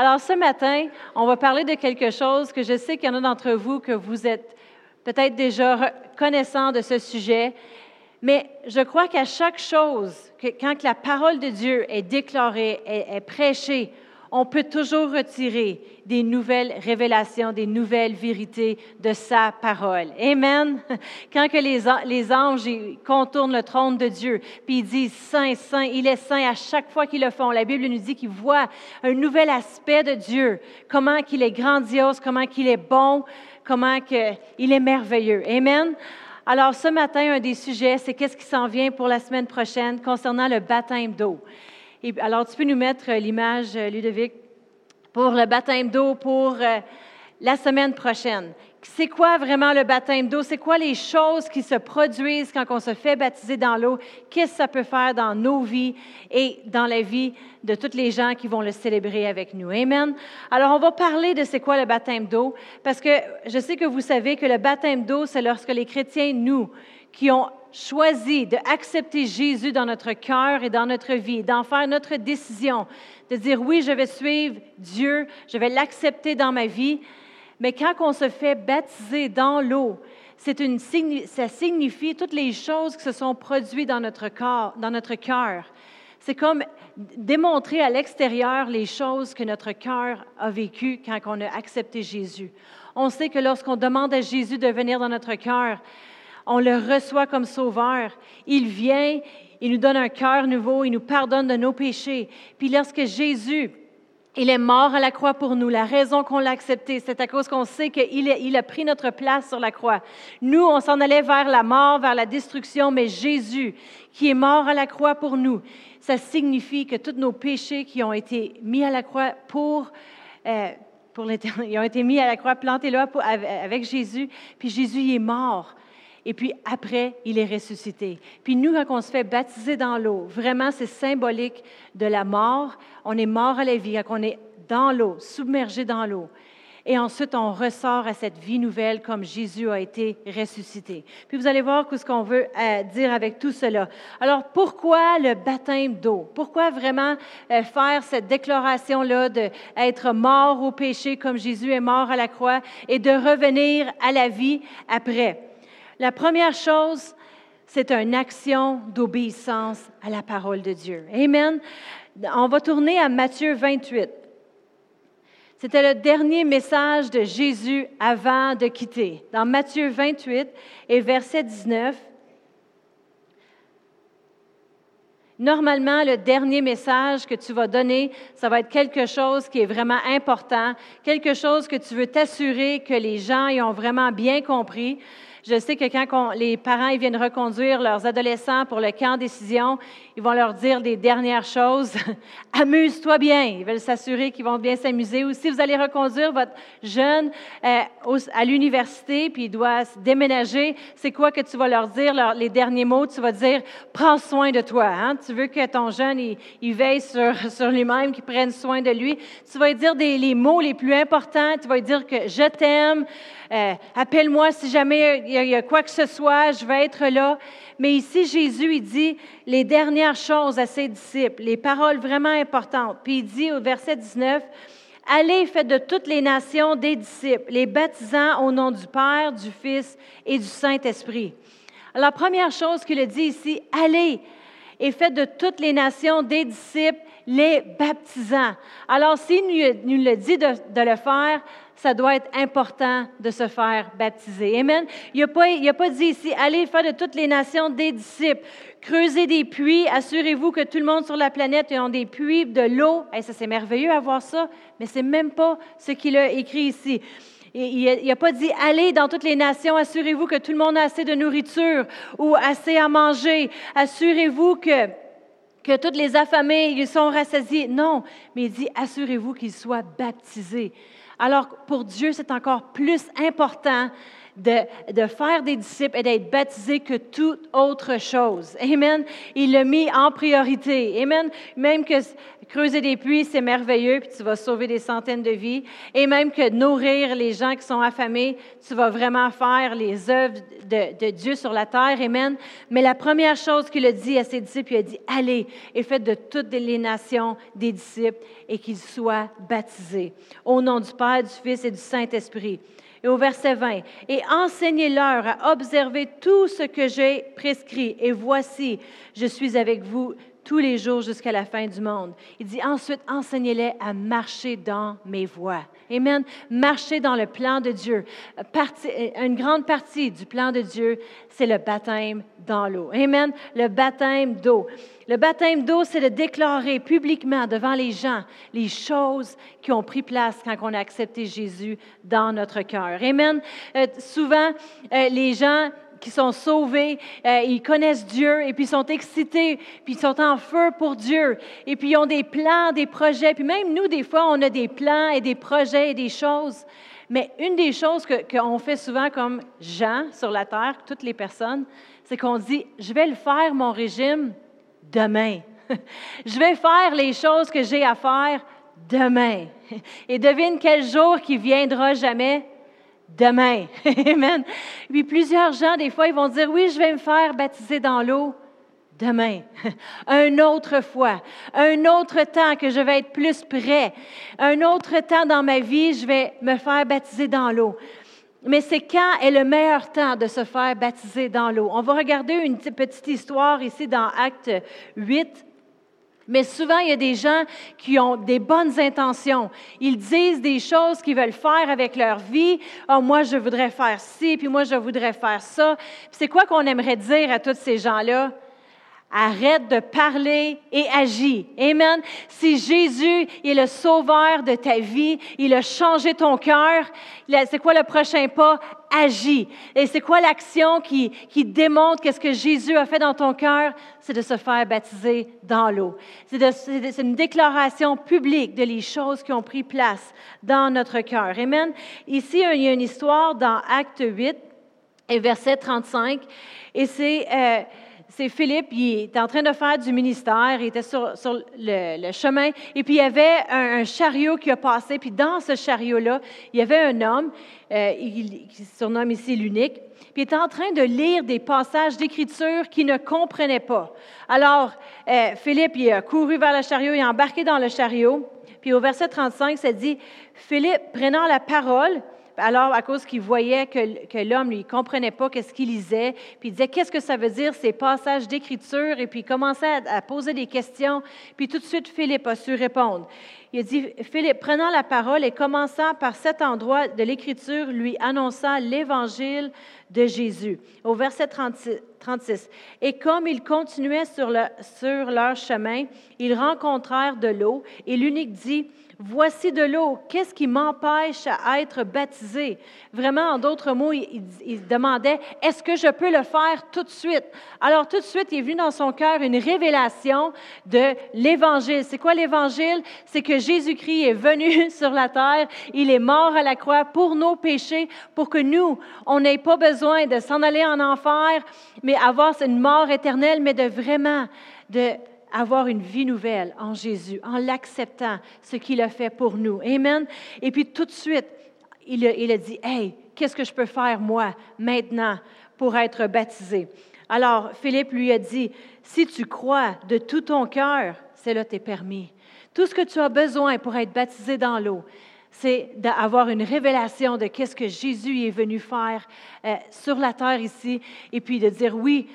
Alors ce matin, on va parler de quelque chose que je sais qu'il y en a d'entre vous que vous êtes peut-être déjà connaissant de ce sujet, mais je crois qu'à chaque chose, que quand la parole de Dieu est déclarée, est, est prêchée, on peut toujours retirer des nouvelles révélations, des nouvelles vérités de sa parole. Amen. Quand que les, les anges contournent le trône de Dieu, puis ils disent Saint, Saint, il est saint à chaque fois qu'ils le font. La Bible nous dit qu'ils voient un nouvel aspect de Dieu, comment qu'il est grandiose, comment qu'il est bon, comment qu'il est merveilleux. Amen. Alors ce matin, un des sujets, c'est qu'est-ce qui s'en vient pour la semaine prochaine concernant le baptême d'eau alors, tu peux nous mettre euh, l'image, euh, Ludovic, pour le baptême d'eau pour euh, la semaine prochaine. C'est quoi vraiment le baptême d'eau? C'est quoi les choses qui se produisent quand on se fait baptiser dans l'eau? Qu'est-ce que ça peut faire dans nos vies et dans la vie de tous les gens qui vont le célébrer avec nous? Amen. Alors, on va parler de c'est quoi le baptême d'eau, parce que je sais que vous savez que le baptême d'eau, c'est lorsque les chrétiens, nous, qui ont choisi d'accepter Jésus dans notre cœur et dans notre vie, d'en faire notre décision, de dire oui, je vais suivre Dieu, je vais l'accepter dans ma vie. Mais quand on se fait baptiser dans l'eau, une, ça signifie toutes les choses qui se sont produites dans notre dans notre cœur. C'est comme démontrer à l'extérieur les choses que notre cœur a vécues quand on a accepté Jésus. On sait que lorsqu'on demande à Jésus de venir dans notre cœur, on le reçoit comme sauveur. Il vient, il nous donne un cœur nouveau, il nous pardonne de nos péchés. Puis lorsque Jésus, il est mort à la croix pour nous. La raison qu'on l'a accepté, c'est à cause qu'on sait qu'il il a pris notre place sur la croix. Nous, on s'en allait vers la mort, vers la destruction, mais Jésus, qui est mort à la croix pour nous, ça signifie que tous nos péchés qui ont été mis à la croix pour, euh, pour ils ont été mis à la croix, plantés là avec Jésus, puis Jésus il est mort et puis après, il est ressuscité. Puis nous, quand on se fait baptiser dans l'eau, vraiment, c'est symbolique de la mort. On est mort à la vie, quand on est dans l'eau, submergé dans l'eau. Et ensuite, on ressort à cette vie nouvelle comme Jésus a été ressuscité. Puis vous allez voir ce qu'on veut euh, dire avec tout cela. Alors, pourquoi le baptême d'eau? Pourquoi vraiment euh, faire cette déclaration-là d'être mort au péché comme Jésus est mort à la croix et de revenir à la vie après? La première chose, c'est une action d'obéissance à la parole de Dieu. Amen. On va tourner à Matthieu 28. C'était le dernier message de Jésus avant de quitter. Dans Matthieu 28 et verset 19, Normalement, le dernier message que tu vas donner, ça va être quelque chose qui est vraiment important, quelque chose que tu veux t'assurer que les gens y ont vraiment bien compris. Je sais que quand les parents ils viennent reconduire leurs adolescents pour le camp décision, ils vont leur dire des dernières choses. Amuse-toi bien. Ils veulent s'assurer qu'ils vont bien s'amuser. Ou si vous allez reconduire votre jeune euh, à l'université, puis il doit déménager, c'est quoi que tu vas leur dire, les derniers mots? Tu vas dire, prends soin de toi. Hein? Tu veux que ton jeune, il, veille sur, lui-même, qu'il prenne soin de lui. Tu vas lui dire les mots les plus importants. Tu vas lui dire que je t'aime. Euh, appelle-moi si jamais il y, a quoi que ce soit, je vais être là. Mais ici, Jésus, il dit les dernières choses à ses disciples, les paroles vraiment importantes. Puis il dit au verset 19, Allez, faites de toutes les nations des disciples, les baptisant au nom du Père, du Fils et du Saint-Esprit. Alors, première chose qu'il a dit ici, allez et faites de toutes les nations des disciples, les baptisant. Alors, s'il nous, le dit de le faire, ça doit être important de se faire baptiser. Amen. Il n'a pas, pas dit ici, allez faire de toutes les nations des disciples. Creusez des puits, assurez-vous que tout le monde sur la planète ait des puits de l'eau. Ça, c'est merveilleux à voir ça, mais c'est même pas ce qu'il a écrit ici. Il n'a pas dit allez dans toutes les nations, assurez-vous que tout le monde a assez de nourriture ou assez à manger. Assurez-vous que, que toutes les affamés ils sont rassasiés. Non, mais il dit assurez-vous qu'ils soient baptisés. Alors pour Dieu, c'est encore plus important de, faire des disciples et d'être baptisé que toute autre chose. Amen. Il l'a mis en priorité. Amen. Même que creuser des puits, c'est merveilleux, puis tu vas sauver des centaines de vies. Et même que nourrir les gens qui sont affamés, tu vas vraiment faire les œuvres de, de Dieu sur la terre. Amen. Mais la première chose qu'il a dit à ses disciples, il a dit, allez et faites de toutes les nations des disciples et qu'ils soient baptisés. Au nom du Père, du Fils et du Saint-Esprit. Et au verset 20, et enseignez-leur à observer tout ce que j'ai prescrit. Et voici, je suis avec vous tous les jours jusqu'à la fin du monde. Il dit ensuite, enseignez-les à marcher dans mes voies. Amen. Marcher dans le plan de Dieu. une grande partie du plan de Dieu, c'est le baptême dans l'eau. Amen. Le baptême d'eau. Le baptême d'eau, c'est de déclarer publiquement devant les gens les choses qui ont pris place quand on a accepté Jésus dans notre cœur. Amen. Euh, souvent, euh, les gens qui sont sauvés, euh, ils connaissent Dieu et puis ils sont excités, puis ils sont en feu pour Dieu. Et puis ils ont des plans, des projets. Puis même nous, des fois, on a des plans et des projets et des choses. Mais une des choses qu'on fait souvent comme gens sur la terre, toutes les personnes, c'est qu'on dit, je vais le faire, mon régime, demain. Je vais faire les choses que j'ai à faire demain. Et devine quel jour qui viendra jamais? Demain. Amen. Puis plusieurs gens, des fois, ils vont dire, oui, je vais me faire baptiser dans l'eau demain, un autre fois, un autre temps que je vais être plus prêt, un autre temps dans ma vie, je vais me faire baptiser dans l'eau. Mais c'est quand est le meilleur temps de se faire baptiser dans l'eau? On va regarder une petite histoire ici dans Acte 8. Mais souvent, il y a des gens qui ont des bonnes intentions. Ils disent des choses qu'ils veulent faire avec leur vie. Oh, moi, je voudrais faire ci, puis moi, je voudrais faire ça. C'est quoi qu'on aimerait dire à tous ces gens-là? Arrête de parler et agis. Amen. Si Jésus est le sauveur de ta vie, il a changé ton cœur, c'est quoi le prochain pas? Agis. Et c'est quoi l'action qui, qui démontre qu'est-ce que Jésus a fait dans ton cœur? C'est de se faire baptiser dans l'eau. C'est une déclaration publique de les choses qui ont pris place dans notre cœur. Amen. Ici, il y a une histoire dans Acte 8 et verset 35. Et c'est... Euh, c'est Philippe, il était en train de faire du ministère, il était sur, le, chemin, et puis il y avait un, chariot qui a passé, puis dans ce chariot-là, il y avait un homme, euh, il, qui se surnomme ici l'unique, puis il était en train de lire des passages d'écriture qu'il ne comprenait pas. Alors, euh, Philippe, il a couru vers le chariot, il a embarqué dans le chariot, puis au verset 35, ça dit, Philippe, prenant la parole, alors, à cause qu'il voyait que, l'homme, lui, comprenait pas qu'est-ce qu'il lisait, puis il disait, qu'est-ce que ça veut dire, ces passages d'écriture, et puis il commençait à, poser des questions, puis tout de suite, Philippe a su répondre. Il a dit, Philippe, prenant la parole et commençant par cet endroit de l'Écriture, lui annonça l'Évangile de Jésus. Au verset 36, Et comme ils continuaient sur, sur leur chemin, ils rencontrèrent de l'eau, et l'unique dit, Voici de l'eau. Qu'est-ce qui m'empêche à être baptisé? Vraiment, en d'autres mots, il, demandait, est-ce que je peux le faire tout de suite? Alors, tout de suite, il est venu dans son cœur une révélation de l'Évangile. C'est quoi l'Évangile? C'est que Jésus-Christ est venu sur la terre. Il est mort à la croix pour nos péchés, pour que nous, on n'ait pas besoin de s'en aller en enfer, mais avoir une mort éternelle, mais de vraiment de avoir une vie nouvelle en Jésus, en l'acceptant, ce qu'il a fait pour nous. Amen. Et puis tout de suite, il a, dit, Hey, qu'est-ce que je peux faire moi maintenant pour être baptisé? Alors Philippe lui a dit, si tu crois de tout ton cœur, c'est là permis. Tout ce que tu as besoin pour être baptisé dans l'eau, c'est d'avoir une révélation de qu'est-ce que Jésus est venu faire euh, sur la terre ici, et puis de dire oui,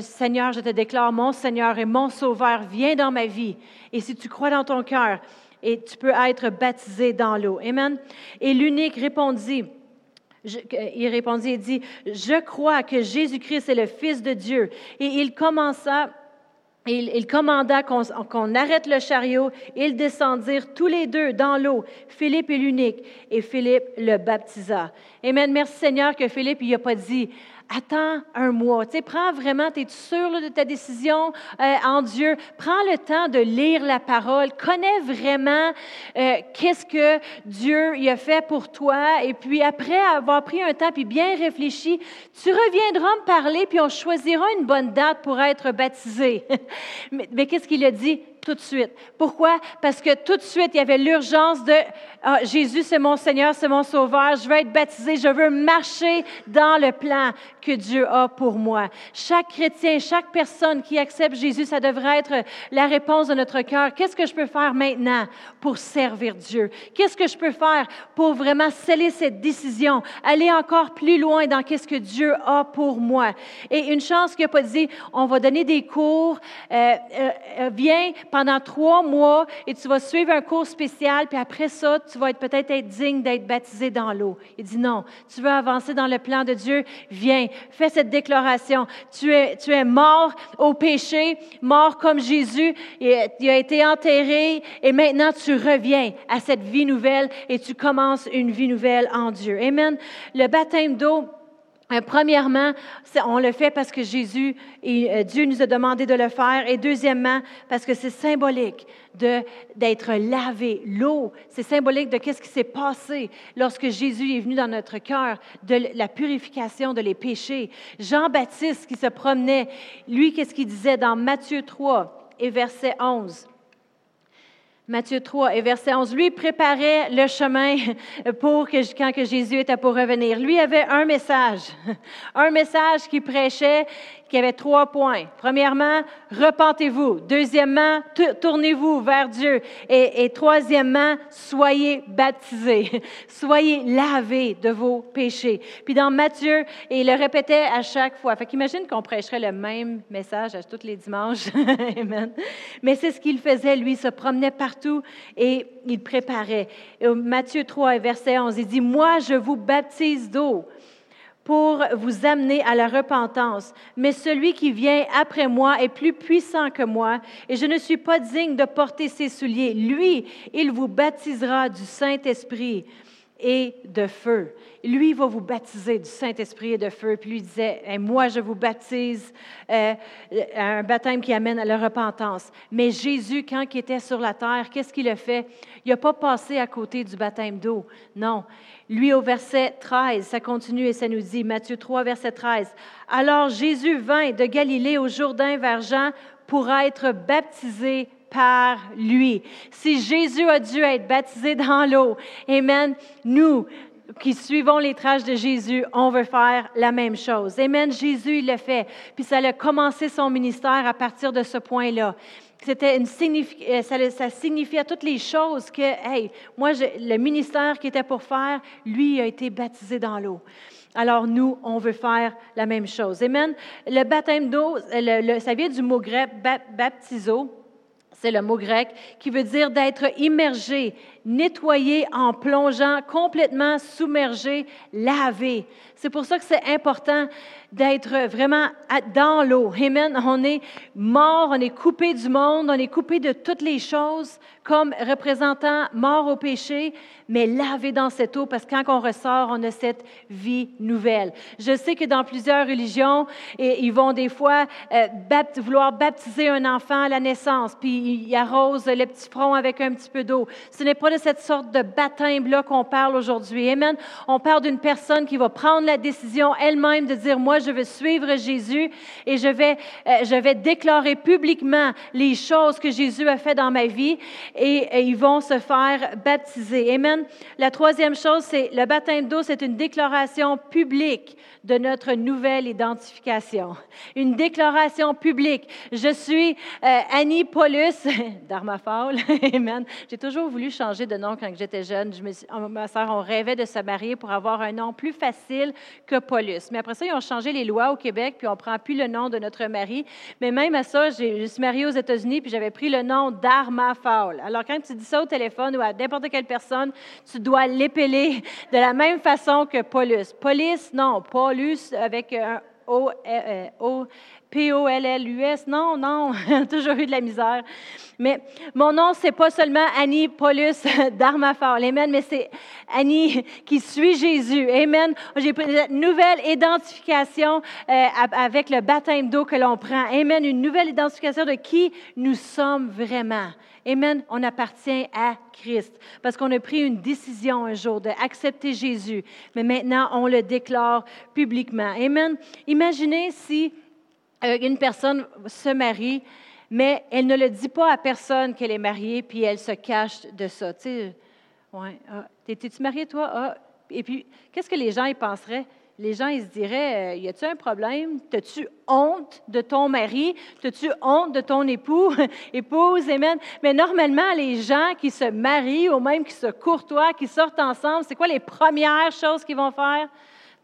Seigneur, je te déclare, mon Seigneur et mon Sauveur, viens dans ma vie. Et si tu crois dans ton cœur, et tu peux être baptisé dans l'eau. Amen. Et l'unique répondit, il répondit et dit, je crois que Jésus-Christ est le Fils de Dieu. Et il commença il, commanda qu'on arrête le chariot. Ils descendirent tous les deux dans l'eau, Philippe et l'unique, et Philippe le baptisa. Amen. Merci Seigneur que Philippe, il n'a pas dit attends un mois. Tu sais, prends vraiment, tu es sûr de ta décision euh, en Dieu. Prends le temps de lire la parole. Connais vraiment euh, qu'est-ce que Dieu y a fait pour toi. Et puis après avoir pris un temps puis bien réfléchi, tu reviendras me parler puis on choisira une bonne date pour être baptisé. mais qu'est-ce qu'il a dit? Tout de suite. Pourquoi? Parce que tout de suite, il y avait l'urgence de ah, Jésus, c'est mon Seigneur, c'est mon Sauveur, je veux être baptisé, je veux marcher dans le plan que Dieu a pour moi. Chaque chrétien, chaque personne qui accepte Jésus, ça devrait être la réponse de notre cœur. Qu'est-ce que je peux faire maintenant pour servir Dieu? Qu'est-ce que je peux faire pour vraiment sceller cette décision, aller encore plus loin dans qu'est-ce que Dieu a pour moi? Et une chance qu'il n'a pas dit, on va donner des cours, euh, euh, euh viens pendant trois mois et tu vas suivre un cours spécial, puis après ça, tu vas être peut-être être digne d'être baptisé dans l'eau. Il dit non, tu veux avancer dans le plan de Dieu, viens, fais cette déclaration. Tu es, tu es mort au péché, mort comme Jésus, tu as été enterré et maintenant tu reviens à cette vie nouvelle et tu commences une vie nouvelle en Dieu. Amen. Le baptême d'eau, premièrement, on le fait parce que Jésus et euh, Dieu nous a demandé de le faire. Et deuxièmement, parce que c'est symbolique d'être lavé. L'eau, c'est symbolique de qu'est-ce qui s'est passé lorsque Jésus est venu dans notre cœur, de la purification de les péchés. Jean-Baptiste qui se promenait, lui, qu'est-ce qu'il disait dans Matthieu 3 et verset 11? Matthieu 3 et verset 11. Lui préparait le chemin pour que, quand que Jésus était pour revenir. Lui avait un message, un message qui prêchait, qui avait trois points. Premièrement, repentez-vous. Deuxièmement, tournez-vous vers Dieu. Et, troisièmement, soyez baptisés. soyez lavés de vos péchés. Puis dans Matthieu, il le répétait à chaque fois. Fait qu'imagine qu'on prêcherait le même message à tous les dimanches. Amen. Mais c'est ce qu'il faisait, lui, il se promenait partout et il préparait. Matthieu 3, verset 11, il dit, Moi, je vous baptise d'eau pour vous amener à la repentance. Mais celui qui vient après moi est plus puissant que moi, et je ne suis pas digne de porter ses souliers. Lui, il vous baptisera du Saint-Esprit et de feu. Lui va vous baptiser du Saint-Esprit et de feu. Puis lui disait, moi je vous baptise euh, un baptême qui amène à la repentance. Mais Jésus, quand il était sur la terre, qu'est-ce qu'il a fait? Il n'a pas passé à côté du baptême d'eau. Non. Lui, au verset 13, ça continue et ça nous dit, Matthieu 3, verset 13, Alors Jésus vint de Galilée au Jourdain vers Jean pour être baptisé par lui. Si Jésus a dû être baptisé dans l'eau, Amen, nous qui suivons les traces de Jésus, on veut faire la même chose. Amen, Jésus, il l'a fait. Puis ça a commencé son ministère à partir de ce point-là. C'était une euh, ça, ça, signifiait toutes les choses que, hey, moi, le ministère qui était pour faire, lui a été baptisé dans l'eau. Alors nous, on veut faire la même chose. Amen. Le baptême d'eau, ça vient du mot grec baptizo, c'est le mot grec, qui veut dire d'être immergé, nettoyé en plongeant, complètement submergé, lavé. C'est pour ça que c'est important d'être vraiment dans l'eau. Amen. On est mort, on est coupé du monde, on est coupé de toutes les choses comme représentant mort au péché, mais lavé dans cette eau parce que quand on ressort, on a cette vie nouvelle. Je sais que dans plusieurs religions, ils vont des fois euh, vouloir baptiser un enfant à la naissance, puis ils arrosent le petit front avec un petit peu d'eau. Ce n'est pas cette sorte de baptême-là qu'on parle aujourd'hui. Amen. On parle d'une personne qui va prendre la décision elle-même de dire, moi, je veux suivre Jésus et je vais, euh, je vais déclarer publiquement les choses que Jésus a fait dans ma vie et, ils vont se faire baptiser. Amen. La troisième chose, c'est le baptême d'eau, c'est une déclaration publique de notre nouvelle identification. Une déclaration publique. Je suis euh, Annie Paulus d'Armafaul. Amen. J'ai toujours voulu changer de nom quand j'étais jeune. Je me ma soeur, on rêvait de se marier pour avoir un nom plus facile que Paulus. Mais après ça, ils ont changé les lois au Québec, puis on prend plus le nom de notre mari. Mais même à ça, je suis mariée aux États-Unis, puis j'avais pris le nom d'Arma Alors, quand tu dis ça au téléphone ou à n'importe quelle personne, tu dois l'épeler de la même façon que Paulus. Paulus, non, Paulus avec un O, euh, O P-O-L-L-U-S. Non, non, toujours eu de la misère. Mais mon nom, c'est pas seulement Annie Paulus d'Armafor, Amen, mais c'est Annie qui suit Jésus. Amen. J'ai pris une nouvelle identification euh, avec le baptême d'eau que l'on prend. Amen. Une nouvelle identification de qui nous sommes vraiment. Amen. On appartient à Christ parce qu'on a pris une décision un jour d'accepter Jésus. Mais maintenant, on le déclare publiquement. Amen. Imaginez si une personne se marie, mais elle ne le dit pas à personne qu'elle est mariée, puis elle se cache de ça. Tu sais, ouais, ah, t'es-tu mariée, toi? Ah, et puis, qu'est-ce que les gens y penseraient? les gens, ils se diraient, euh, y a-tu un problème? T'as-tu honte de ton mari? T'as-tu honte de ton époux, épouse? Amen? Mais normalement, les gens qui se marient ou même qui se courtoient, qui sortent ensemble, c'est quoi les premières choses qu'ils vont faire?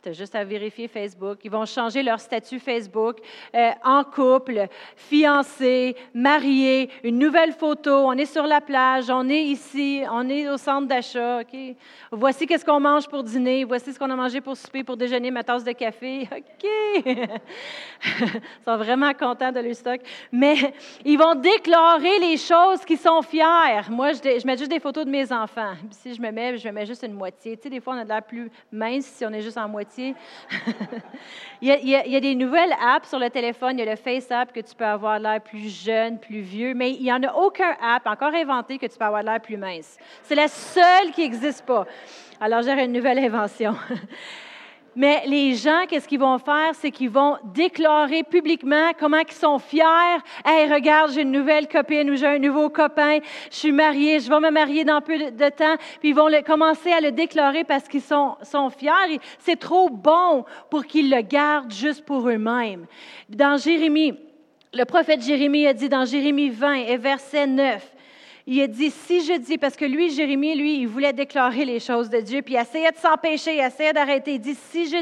Tu juste à vérifier Facebook. Ils vont changer leur statut Facebook euh, en couple, fiancé, marié, une nouvelle photo. On est sur la plage, on est ici, on est au centre d'achat. OK? Voici qu'est-ce qu'on mange pour dîner. Voici ce qu'on a mangé pour souper, pour déjeuner, ma tasse de café. OK! ils sont vraiment contents de leur stock. Mais ils vont déclarer les choses qui sont fiers. Moi, je, je, mets juste des photos de mes enfants. Si je me mets, je me mets juste une moitié. Tu sais, des fois, on a de l'air plus mince si on est juste en moitié il, y a, des nouvelles apps sur le téléphone. Il y a le Face App que tu peux avoir l'air plus jeune, plus vieux, mais il n'y en a aucun app encore inventé que tu peux avoir l'air plus mince. C'est la seule qui n'existe pas. Alors, j'ai une nouvelle invention. Mais les gens, qu'est-ce qu'ils vont faire? C'est qu'ils vont déclarer publiquement comment ils sont fiers. Hey, regarde, j'ai une nouvelle copine ou j'ai un nouveau copain. Je suis mariée, je vais me marier dans peu de temps. Puis ils vont commencer à le déclarer parce qu'ils sont, sont fiers. C'est trop bon pour qu'ils le gardent juste pour eux-mêmes. Dans Jérémie, le prophète Jérémie a dit dans Jérémie 20 et verset 9, il a dit, si je dis, parce que lui, Jérémie, lui, il voulait déclarer les choses de Dieu, puis il essayait de s'empêcher, il essayait d'arrêter. Il dit, si je,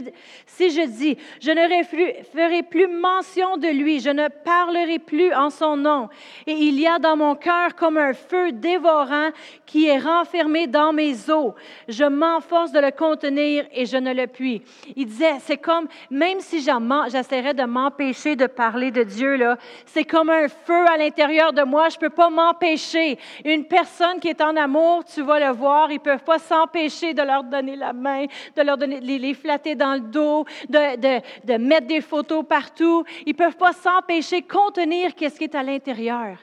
si je dis, je ne ferai plus mention de lui, je ne parlerai plus en son nom, et il y a dans mon cœur comme un feu dévorant qui est renfermé dans mes os, je m'enforce de le contenir et je ne le puis. Il disait, c'est comme, même si j'essaierais de m'empêcher de parler de Dieu, là, c'est comme un feu à l'intérieur de moi, je ne peux pas m'empêcher. Une personne qui est en amour, tu vas le voir, ils ne peuvent pas s'empêcher de leur donner la main, de leur donner, les, flatter dans le dos, de, de, de mettre des photos partout. Ils ne peuvent pas s'empêcher, contenir qu'est-ce qui est à l'intérieur.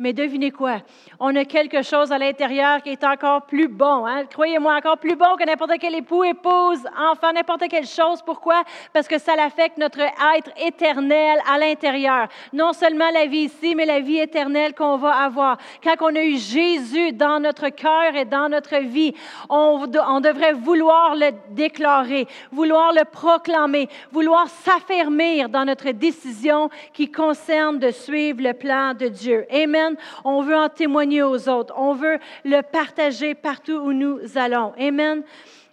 Mais devinez quoi? On a quelque chose à l'intérieur qui est encore plus bon. Hein? Croyez-moi, encore plus bon que n'importe quel époux, épouse, enfant, n'importe quelle chose. Pourquoi? Parce que ça l'affecte notre être éternel à l'intérieur. Non seulement la vie ici, mais la vie éternelle qu'on va avoir. Quand on a eu Jésus dans notre cœur et dans notre vie, on, on devrait vouloir le déclarer, vouloir le proclamer, vouloir s'affermir dans notre décision qui concerne de suivre le plan de Dieu. Amen. On veut en témoigner aux autres. On veut le partager partout où nous allons. Amen.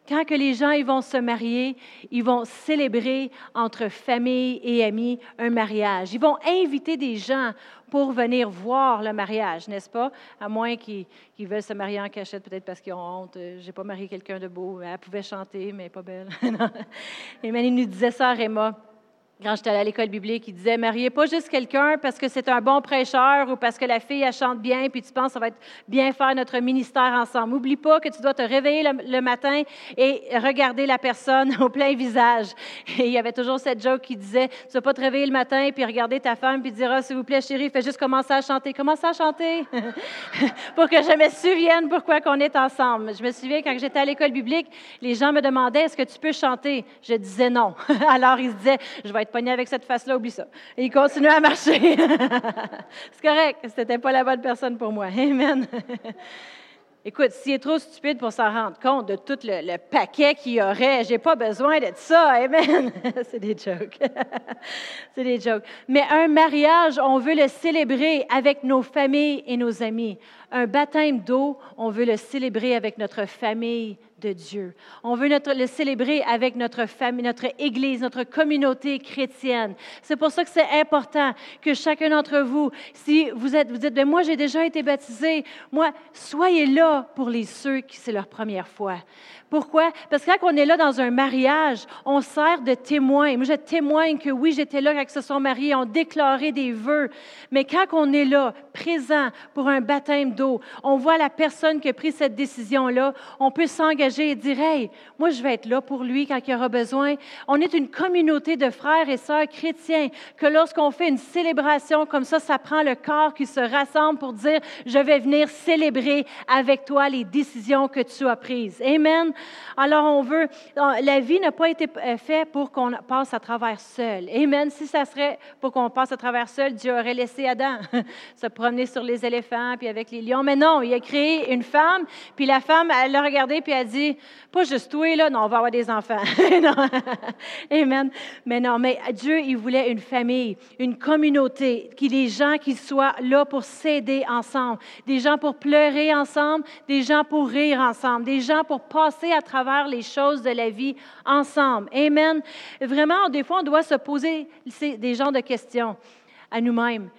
Quand que les gens ils vont se marier, ils vont célébrer entre famille et amis un mariage. Ils vont inviter des gens pour venir voir le mariage, n'est-ce pas? À moins qu'ils veulent se marier en cachette, peut-être parce qu'ils ont honte. Euh, j'ai pas marié quelqu'un de beau. Elle pouvait chanter, mais pas belle. Amen. Il nous disait ça, Réma quand j'étais à l'école biblique, il disait Mariez pas juste quelqu'un parce que c'est un bon prêcheur ou parce que la fille, elle chante bien, puis tu penses ça va être bien faire notre ministère ensemble. N'oublie pas que tu dois te réveiller le, matin et regarder la personne au plein visage. Et il y avait toujours cette joke qui disait Tu ne vas pas te réveiller le matin puis regarder ta femme puis dire oh, S'il vous plaît, chérie, fais juste commencer à chanter. Commence à chanter pour que je me souvienne pourquoi qu'on est ensemble. Je me souviens quand j'étais à l'école biblique, les gens me demandaient Est-ce que tu peux chanter Je disais non. Alors ils se disaient Je vais être pogné avec cette face-là, oublie ça. Et il continue à marcher. c'est correct, c'était pas la bonne personne pour moi. Amen. Écoute, s'il est trop stupide pour s'en rendre compte de tout le, paquet qu'il y aurait, j'ai pas besoin de ça. Amen. C'est des jokes. C'est des jokes. Mais un mariage, on veut le célébrer avec nos familles et nos amis. Un baptême d'eau, on veut le célébrer avec notre famille, de Dieu. On veut le célébrer avec notre famille, notre Église, notre communauté chrétienne. C'est pour ça que c'est important que chacun d'entre vous, si vous êtes, vous dites, ben moi j'ai déjà été baptisé, moi, soyez là pour les ceux qui c'est leur première fois. Pourquoi? Parce que quand on est là dans un mariage, on sert de témoin. Moi, je témoigne que oui, j'étais là quand ils se sont mariés, on déclaré des vœux. Mais quand on est là, présent pour un baptême d'eau, on voit la personne qui a pris cette décision-là, on peut s'engager et dire, hey, moi, je vais être là pour lui quand il aura besoin. On est une communauté de frères et sœurs chrétiens que lorsqu'on fait une célébration comme ça, ça prend le corps qui se rassemble pour dire, je vais venir célébrer avec toi les décisions que tu as prises. Amen. Alors, on veut, la vie n'a pas été euh, faite pour qu'on passe à travers seul. Amen. Si ça serait pour qu'on passe à travers seul, Dieu aurait laissé Adam se promener sur les éléphants puis avec les lions. Mais non, il a créé une femme, puis la femme, elle l'a regardé puis elle a dit, pas juste toi, là, non, on va avoir des enfants. Amen. Mais non, mais Dieu, il voulait une famille, une communauté, qui les gens qui soient là pour s'aider ensemble, des gens pour pleurer ensemble, des gens pour rire ensemble, des gens pour passer à travers les choses de la vie ensemble. Amen. Vraiment, des fois, on doit se poser des genres de questions à nous-mêmes.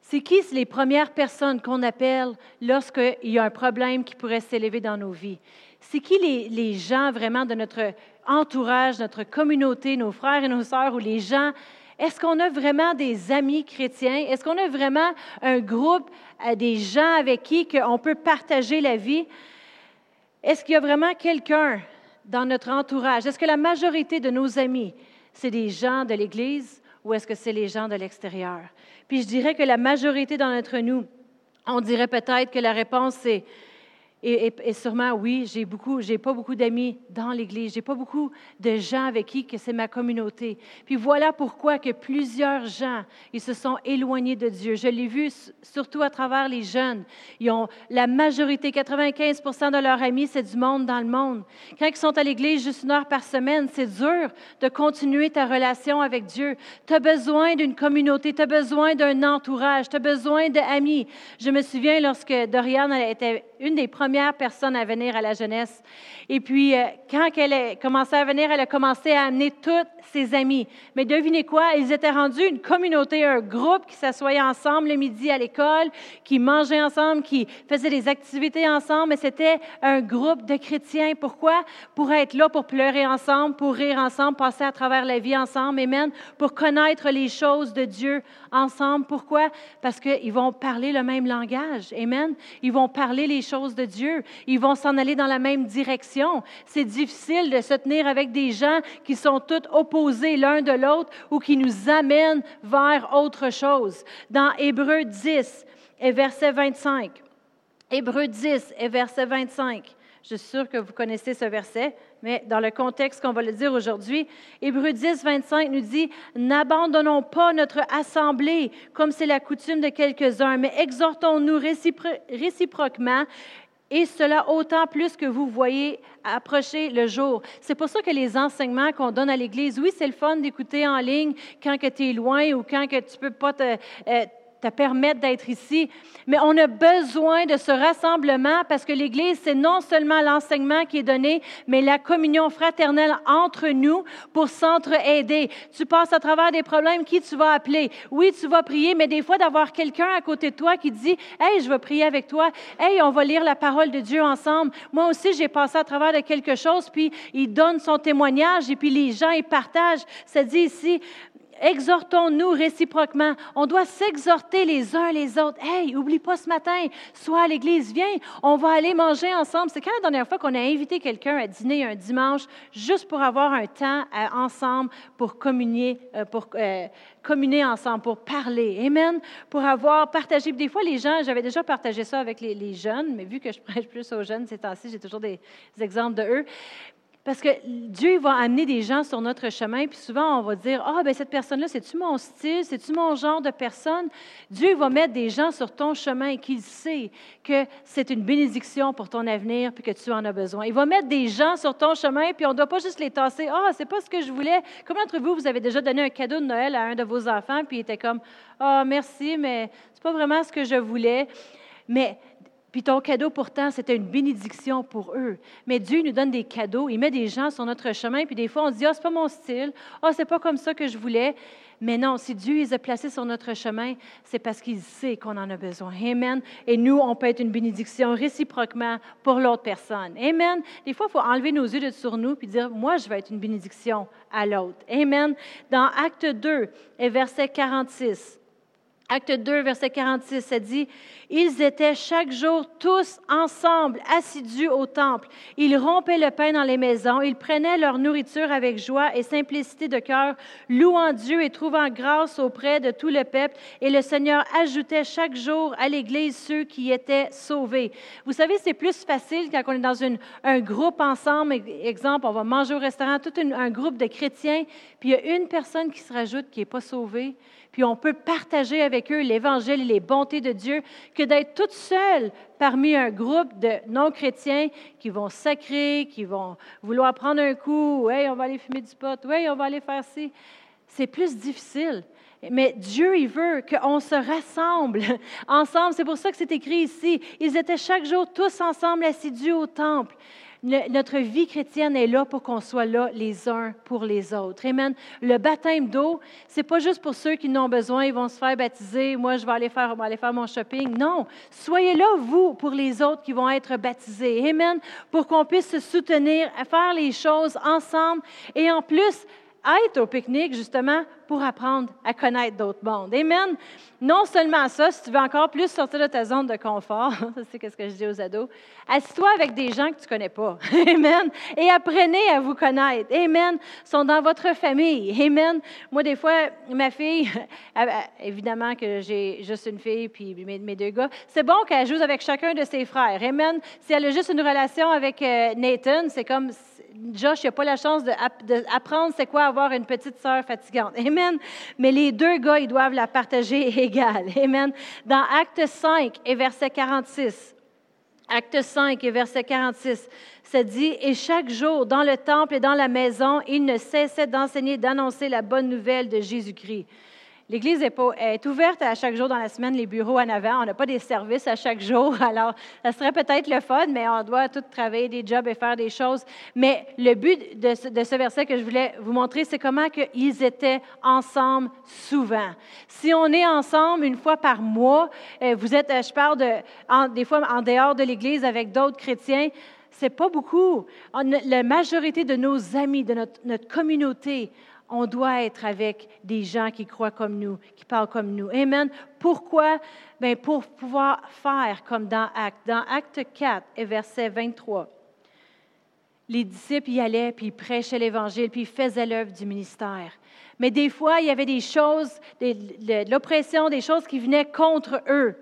C'est qui les premières personnes qu'on appelle lorsqu'il y a un problème qui pourrait s'élever dans nos vies? C'est qui les, les, gens vraiment de notre entourage, notre communauté, nos frères et nos sœurs ou les gens? Est-ce qu'on a vraiment des amis chrétiens? Est-ce qu'on a vraiment un groupe, euh, des gens avec qui on peut partager la vie? Est-ce qu'il y a vraiment quelqu'un dans notre entourage? Est-ce que la majorité de nos amis, c'est des gens de l'Église ou est-ce que c'est les gens de l'extérieur? Puis je dirais que la majorité d'entre nous, on dirait peut-être que la réponse est et, sûrement, oui, j'ai beaucoup, j'ai pas beaucoup d'amis dans l'Église, j'ai pas beaucoup de gens avec qui que c'est ma communauté. Puis voilà pourquoi que plusieurs gens, ils se sont éloignés de Dieu. Je l'ai vu surtout à travers les jeunes. Ils ont la majorité, 95% de leurs amis, c'est du monde dans le monde. Quand ils sont à l'Église juste une heure par semaine, c'est dur de continuer ta relation avec Dieu. Tu as besoin d'une communauté, tu as besoin d'un entourage, tu as besoin d'amis. Je me souviens lorsque Dorian était une des premières personnes à venir à la jeunesse. Et puis, euh, quand elle a commencé à venir, elle a commencé à amener toutes ses amis. Mais devinez quoi? Ils étaient rendus une communauté, un groupe qui s'assoyait ensemble le midi à l'école, qui mangeait ensemble, qui faisait des activités ensemble. Mais c'était un groupe de chrétiens. Pourquoi? Pour être là, pour pleurer ensemble, pour rire ensemble, passer à travers la vie ensemble. Amen. Pour connaître les choses de Dieu ensemble. Pourquoi? Parce qu'ils vont parler le même langage. Amen. Ils vont parler les choses de Dieu. Ils vont s'en aller dans la même direction. C'est difficile de se tenir avec des gens qui sont tous opposés l'un de l'autre ou qui nous amènent vers autre chose. Dans Hébreu 10 et verset 25. Hébreu 10 et verset 25. Je suis sûre que vous connaissez ce verset, mais dans le contexte qu'on va le dire aujourd'hui, Hébreu 10, 25 nous dit N'abandonnons pas notre assemblée comme c'est la coutume de quelques-uns, mais exhortons-nous réciproquement, et cela autant plus que vous voyez approcher le jour. C'est pour ça que les enseignements qu'on donne à l'Église, oui, c'est le fun d'écouter en ligne quand tu es loin ou quand que tu ne peux pas te, euh, te permettre d'être ici. Mais on a besoin de ce rassemblement parce que l'Église, c'est non seulement l'enseignement qui est donné, mais la communion fraternelle entre nous pour s'entre-aider. Tu passes à travers des problèmes, qui tu vas appeler? Oui, tu vas prier, mais des fois d'avoir quelqu'un à côté de toi qui dit, Hey, je vais prier avec toi. Hey, on va lire la parole de Dieu ensemble. Moi aussi, j'ai passé à travers de quelque chose, puis il donne son témoignage et puis les gens, ils partagent. Ça dit ici, exhortons-nous réciproquement. On doit s'exhorter les uns les autres. Hey, oublie pas ce matin, sois à l'église, viens, on va aller manger ensemble. C'est quand la dernière fois qu'on a invité quelqu'un à dîner un dimanche juste pour avoir un temps euh, ensemble pour communier, euh, pour euh, ensemble, pour parler. Amen. Pour avoir partagé. Des fois, les gens, j'avais déjà partagé ça avec les, les, jeunes, mais vu que je prêche plus aux jeunes ces temps-ci, j'ai toujours des, des exemples de eux. Parce que Dieu va amener des gens sur notre chemin, puis souvent on va dire Ah, ben cette personne-là, c'est-tu mon style, c'est-tu mon genre de personne Dieu va mettre des gens sur ton chemin qu'il sait que c'est une bénédiction pour ton avenir, puis que tu en as besoin. Il va mettre des gens sur ton chemin, puis on ne doit pas juste les tasser Ah, c'est pas ce que je voulais. Combien d'entre vous, vous avez déjà donné un cadeau de Noël à un de vos enfants, puis il était comme Ah, merci, mais c'est pas vraiment ce que je voulais. Mais Puis ton cadeau, pourtant, c'était une bénédiction pour eux. Mais Dieu nous donne des cadeaux, il met des gens sur notre chemin, puis des fois, on se dit, ah, c'est pas mon style, ah, c'est pas comme ça que je voulais. Mais non, si Dieu les a placés sur notre chemin, c'est parce qu'il sait qu'on en a besoin. Amen. Et nous, on peut être une bénédiction réciproquement pour l'autre personne. Amen. Des fois, il faut enlever nos yeux de sur nous puis dire, moi, je vais être une bénédiction à l'autre. Amen. Dans Acte 2 et verset 46, Acte 2, verset 46, ça dit, Ils étaient chaque jour tous ensemble, assidus au temple. Ils rompaient le pain dans les maisons, ils prenaient leur nourriture avec joie et simplicité de cœur, louant Dieu et trouvant grâce auprès de tout le peuple. Et le Seigneur ajoutait chaque jour à l'Église ceux qui étaient sauvés. Vous savez, c'est plus facile quand on est dans un groupe ensemble. Exemple, on va manger au restaurant, tout un groupe de chrétiens, puis il y a une personne qui se rajoute qui n'est pas sauvée puis on peut partager avec eux l'Évangile et les bontés de Dieu, que d'être toute seule parmi un groupe de non-chrétiens qui vont sacrer, qui vont vouloir prendre un coup, hey, on va aller fumer du pot, oui, on va aller faire ci. C'est plus difficile. Mais Dieu, il veut qu'on se rassemble ensemble. C'est pour ça que c'est écrit ici. Ils étaient chaque jour tous ensemble assidus au temple notre vie chrétienne est là pour qu'on soit là les uns pour les autres. Amen. Le baptême d'eau, c'est pas juste pour ceux qui n'ont besoin, ils vont se faire baptiser. Moi, je vais aller faire, mon shopping. Non, soyez là vous pour les autres qui vont être baptisés. Amen. Pour qu'on puisse se soutenir, faire les choses ensemble et en plus être au pique-nique, justement, pour apprendre à connaître d'autres mondes. Amen. Non seulement ça, si tu veux encore plus sortir de ta zone de confort, c'est ce que je dis aux ados, assis-toi avec des gens que tu ne connais pas. Amen. Et apprenez à vous connaître. Amen. Ils sont dans votre famille. Amen. Moi, des fois, ma fille, évidemment que j'ai juste une fille puis mes, deux gars, c'est bon qu'elle joue avec chacun de ses frères. Amen. Si elle a juste une relation avec euh, Nathan, c'est comme Josh n'a pas la chance d'apprendre c'est quoi avoir une petite sœur fatigante. Amen. Mais les deux gars, ils doivent la partager égale. Amen. Dans Acte 5 et verset 46, Acte 5 et verset 46, ça dit, Et chaque jour, dans le temple et dans la maison, il ne cessait d'enseigner, d'annoncer la bonne nouvelle de Jésus-Christ. L'Église est, ouverte à chaque jour dans la semaine, les bureaux en avant. On n'a pas des services à chaque jour. Alors, ça serait peut-être le fun, mais on doit tout travailler des jobs et faire des choses. Mais le but de ce, verset que je voulais vous montrer, c'est comment ils étaient ensemble souvent. Si on est ensemble une fois par mois, euh, vous êtes, euh, je parle de, des fois en dehors de l'Église avec d'autres chrétiens, c'est pas beaucoup. la majorité de nos amis, de notre communauté, on doit être avec des gens qui croient comme nous, qui parlent comme nous. Amen. Pourquoi? Bien, pour pouvoir faire comme dans Acte. Dans Acte 4 et verset 23, les disciples y allaient, puis ils prêchaient l'Évangile, puis ils faisaient l'œuvre du ministère. Mais des fois, il y avait des choses, l'oppression, des choses qui venaient contre eux.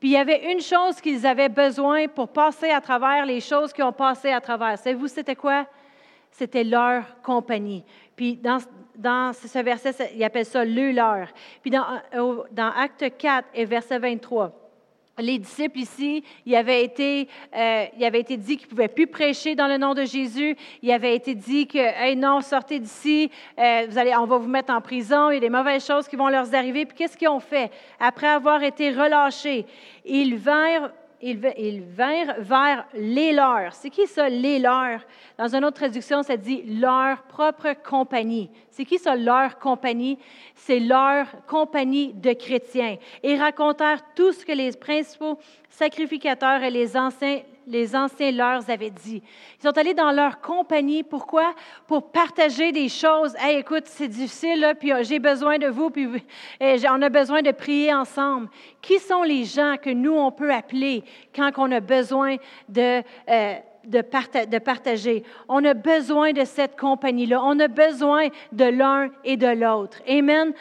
Puis il y avait une chose qu'ils avaient besoin pour passer à travers les choses qui ont passé à travers. Savez-vous, c'était quoi? C'était leur compagnie. Puis dans, dans ce verset, il appelle ça le leur. Puis dans, euh, dans Acte 4 et verset 23, les disciples ici, il avait été, euh, il avait été dit qu'ils ne pouvaient plus prêcher dans le nom de Jésus. Il avait été dit que, hey, non, sortez d'ici, euh, on va vous mettre en prison, il y a des mauvaises choses qui vont leur arriver. Puis qu'est-ce qu'ils ont fait? Après avoir été relâchés, ils vinrent ils, vinrent vers les leurs. C'est qui ça, les leurs? Dans une autre traduction, ça dit leur propre compagnie. C'est qui ça, leur compagnie? C'est leur compagnie de chrétiens. Et racontèrent tout ce que les principaux sacrificateurs et les anciens les anciens leur avaient dit. Ils sont allés dans leur compagnie. Pourquoi? Pour partager des choses. Hey, écoute, c'est difficile, puis euh, j'ai besoin de vous, puis on a besoin de prier ensemble. Qui sont les gens que nous, on peut appeler quand on a besoin de... Euh, de, partager? On a besoin de cette compagnie-là. On a besoin de l'un et de l'autre. Amen.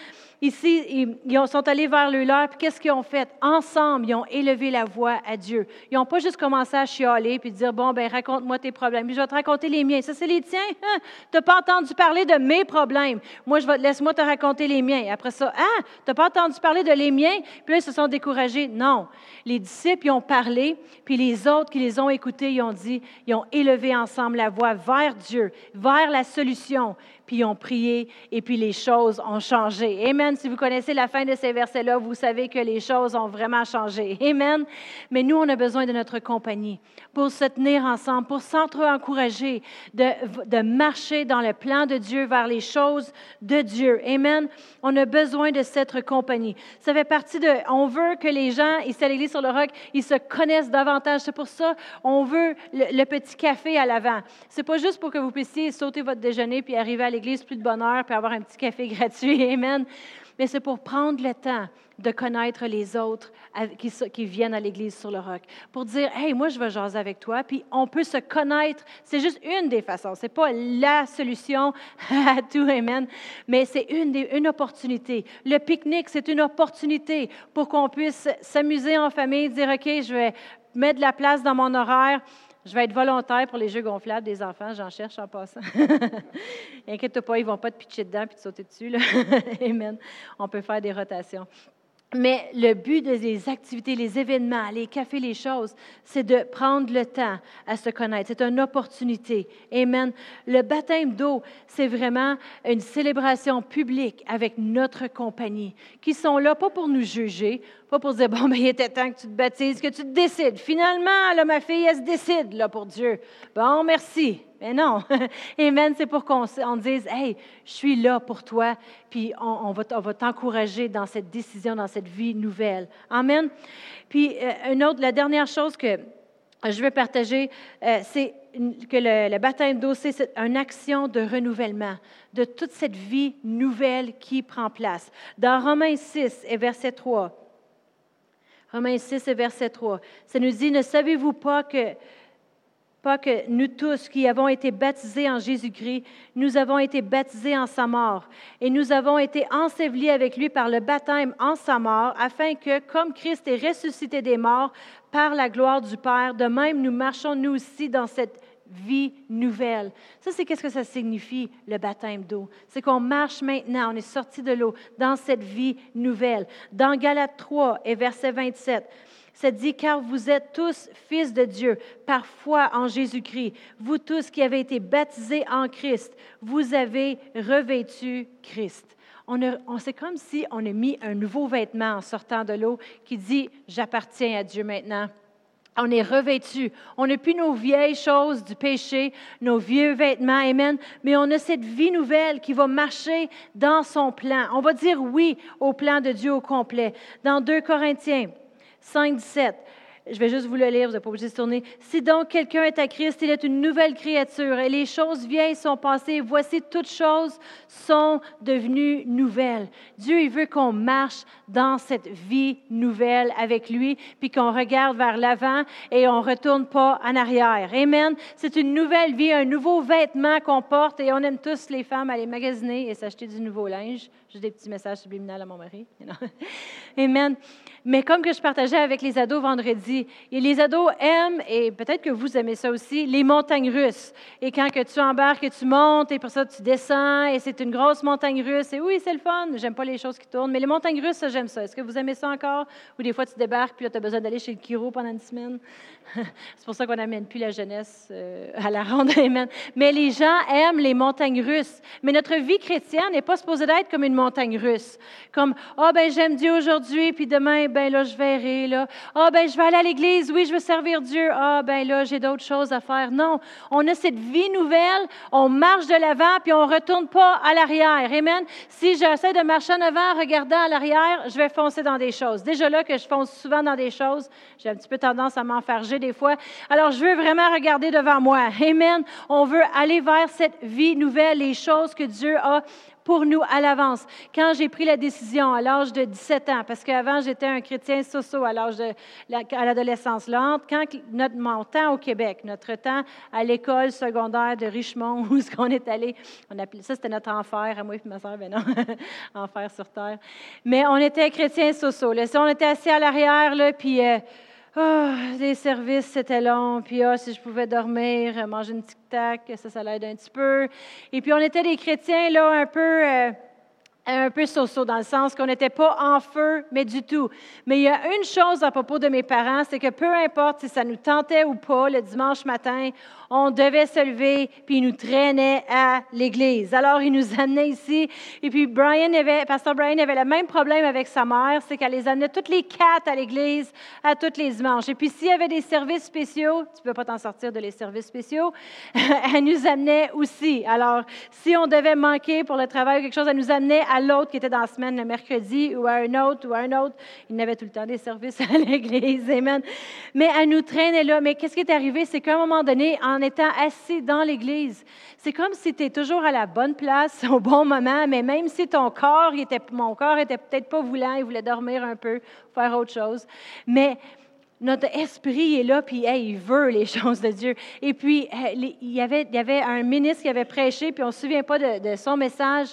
Ici, ils, sont allés vers le leur, puis qu'est-ce qu'ils ont fait? Ensemble, ils ont élevé la voix à Dieu. Ils n'ont pas juste commencé à chialer puis dire, bon, ben raconte-moi tes problèmes, je vais te raconter les miens. Ça, c'est les tiens. Hein? Tu n'as pas entendu parler de mes problèmes. Moi, je vais, laisse-moi te raconter les miens. Après ça, ah, tu n'as pas entendu parler de les miens? Puis là, ils se sont découragés. Non. Les disciples, ils ont parlé, puis les autres qui les ont écoutés, ils ont dit, ils ont élevé ensemble la voix vers Dieu, vers la solution, ils ont prié, et puis les choses ont changé. Amen. Si vous connaissez la fin de ces versets-là, vous savez que les choses ont vraiment changé. Amen. Mais nous, on a besoin de notre compagnie pour se tenir ensemble, pour s'entre-encourager, de, marcher dans le plan de Dieu vers les choses de Dieu. Amen. On a besoin de cette compagnie. Ça fait partie de, on veut que les gens ici à l'Église sur le roc, ils se connaissent davantage. C'est pour ça, on veut le, petit café à l'avant. C'est pas juste pour que vous puissiez sauter votre déjeuner puis arriver à l'Église plus de bonheur puis avoir un petit café gratuit. Amen mais c'est pour prendre le temps de connaître les autres qui, viennent à l'Église sur le roc. Pour dire, hey, moi, je veux jaser avec toi, puis on peut se connaître. C'est juste une des façons. Ce n'est pas la solution à tout, Amen, mais c'est une, une opportunité. Le pique-nique, c'est une opportunité pour qu'on puisse s'amuser en famille, dire, OK, je vais mettre de la place dans mon horaire. Je vais être volontaire pour les jeux gonflables des enfants. J'en cherche en passant. Inquiète-toi pas, ils ne vont pas te pitcher dedans puis te sauter dessus. Amen. On peut faire des rotations. Mais le but des activités, les événements, les cafés, les choses, c'est de prendre le temps à se connaître. C'est une opportunité. Amen. Le baptême d'eau, c'est vraiment une célébration publique avec notre compagnie, qui sont là pas pour nous juger, pas pour dire, bon, ben, il était temps que tu te baptises, que tu te décides. Finalement, là, ma fille, elle se décide là, pour Dieu. Bon, merci. Mais non. Amen, c'est pour qu'on dise, hey, je suis là pour toi, puis on, va, t'encourager dans cette décision, dans cette vie nouvelle. Amen. Puis, euh, une autre, la dernière chose que je veux partager, euh, c'est que le, le baptême d'eau, c'est une action de renouvellement de toute cette vie nouvelle qui prend place. Dans Romains 6 et verset 3, Romains 6 et verset 3, ça nous dit, ne savez-vous pas que pas que nous tous qui avons été baptisés en Jésus-Christ, nous avons été baptisés en sa mort et nous avons été ensevelis avec lui par le baptême en sa mort, afin que, comme Christ est ressuscité des morts par la gloire du Père, de même nous marchons nous aussi dans cette vie nouvelle. Ça, c'est qu'est-ce que ça signifie, le baptême d'eau? C'est qu'on marche maintenant, on est sorti de l'eau, dans cette vie nouvelle. Dans Galates 3 et verset 27, ça dit, car vous êtes tous fils de Dieu par foi en Jésus-Christ. Vous tous qui avez été baptisés en Christ, vous avez revêtu Christ. On, on c'est comme si on a mis un nouveau vêtement en sortant de l'eau qui dit, j'appartiens à Dieu maintenant. On est revêtu. On n'a plus nos vieilles choses du péché, nos vieux vêtements, Amen, mais on a cette vie nouvelle qui va marcher dans son plan. On va dire oui au plan de Dieu au complet. Dans 2 Corinthiens 5, 17. Je vais juste vous le lire, vous n'êtes pas obligé de tourner. Si donc quelqu'un est à Christ, il est une nouvelle créature et les choses vieilles sont passées. Voici, toutes choses sont devenues nouvelles. Dieu, il veut qu'on marche dans cette vie nouvelle avec lui, puis qu'on regarde vers l'avant et on ne retourne pas en arrière. Amen. C'est une nouvelle vie, un nouveau vêtement qu'on porte et on aime tous les femmes aller magasiner et s'acheter du nouveau linge. J'ai des petits messages subliminaux à mon mari. Amen. Mais comme que je partageais avec les ados vendredi, et les ados aiment, et peut-être que vous aimez ça aussi, les montagnes russes. Et quand que tu embarques, et tu montes, et pour ça tu descends, et c'est une grosse montagne russe, et oui, c'est le fun, j'aime pas les choses qui tournent, mais les montagnes russes, ça, j'aime ça. Est-ce que vous aimez ça encore? Ou des fois tu débarques, puis tu as besoin d'aller chez le chiro pendant une semaine? c'est pour ça qu'on n'amène plus la jeunesse euh, à la ronde. Mais les gens aiment les montagnes russes. Mais notre vie chrétienne n'est pas supposée d'être comme une montagne russe. Comme, ah oh, ben j'aime Dieu aujourd'hui, puis demain, ben là, je verrai, là. Ah, ben, je vais aller à l'église, oui, je veux servir Dieu. Ah, ben là, j'ai d'autres choses à faire. Non, on a cette vie nouvelle, on marche de l'avant, puis on ne retourne pas à l'arrière. Amen. Si j'essaie de marcher en avant, regardant à l'arrière, je vais foncer dans des choses. Déjà là que je fonce souvent dans des choses, j'ai un petit peu tendance à m'enfarger des fois. Alors, je veux vraiment regarder devant moi. Amen. On veut aller vers cette vie nouvelle, les choses que Dieu a pour nous à l'avance. Quand j'ai pris la décision à l'âge de 17 ans, parce qu'avant j'étais un chrétien socio à l'âge de l'adolescence lente, quand notre mon temps au Québec, notre temps à l'école secondaire de Richmond où ce qu'on est allé, ça c'était notre enfer à moi et ma soeur, ben non, enfer sur terre. Mais on était chrétiens socio. Là, on était assis à l'arrière là, puis euh, oh, les services, c'était long. Puis, oh, si je pouvais dormir, manger une tic-tac, ça, ça l'aide un petit peu. Et puis, on était des chrétiens, là, un peu. Euh, un peu so dans le sens qu'on n'était pas en feu, mais du tout. Mais il y a une chose à propos de mes parents, c'est que peu importe si ça nous tentait ou pas le dimanche matin, on devait se lever, puis il nous traînait à l'église. Alors, il nous amenait ici. Et puis, Brian avait, Pasteur Brian avait le même problème avec sa mère, c'est qu'elle les amenait toutes les quatre à l'église, à tous les dimanches. Et puis, s'il y avait des services spéciaux, tu ne peux pas t'en sortir de les services spéciaux, elle nous amenait aussi. Alors, si on devait manquer pour le travail ou quelque chose, elle nous amenait à l'autre qui était dans la semaine, le mercredi, ou à un autre, ou à un autre. Il n'avait tout le temps des services à l'église. Amen. Mais elle nous traînait là. Mais qu'est-ce qui est arrivé? C'est qu'à un moment donné, en étant assis dans l'Église. C'est comme si tu es toujours à la bonne place au bon moment, mais même si ton corps, mon corps était peut-être pas voulant, il voulait dormir un peu, faire autre chose. Mais notre esprit est là, puis il veut les choses de Dieu. Et puis, euh, il y, avait, il y avait un ministre qui avait prêché, puis on ne se souvient pas de, de son message,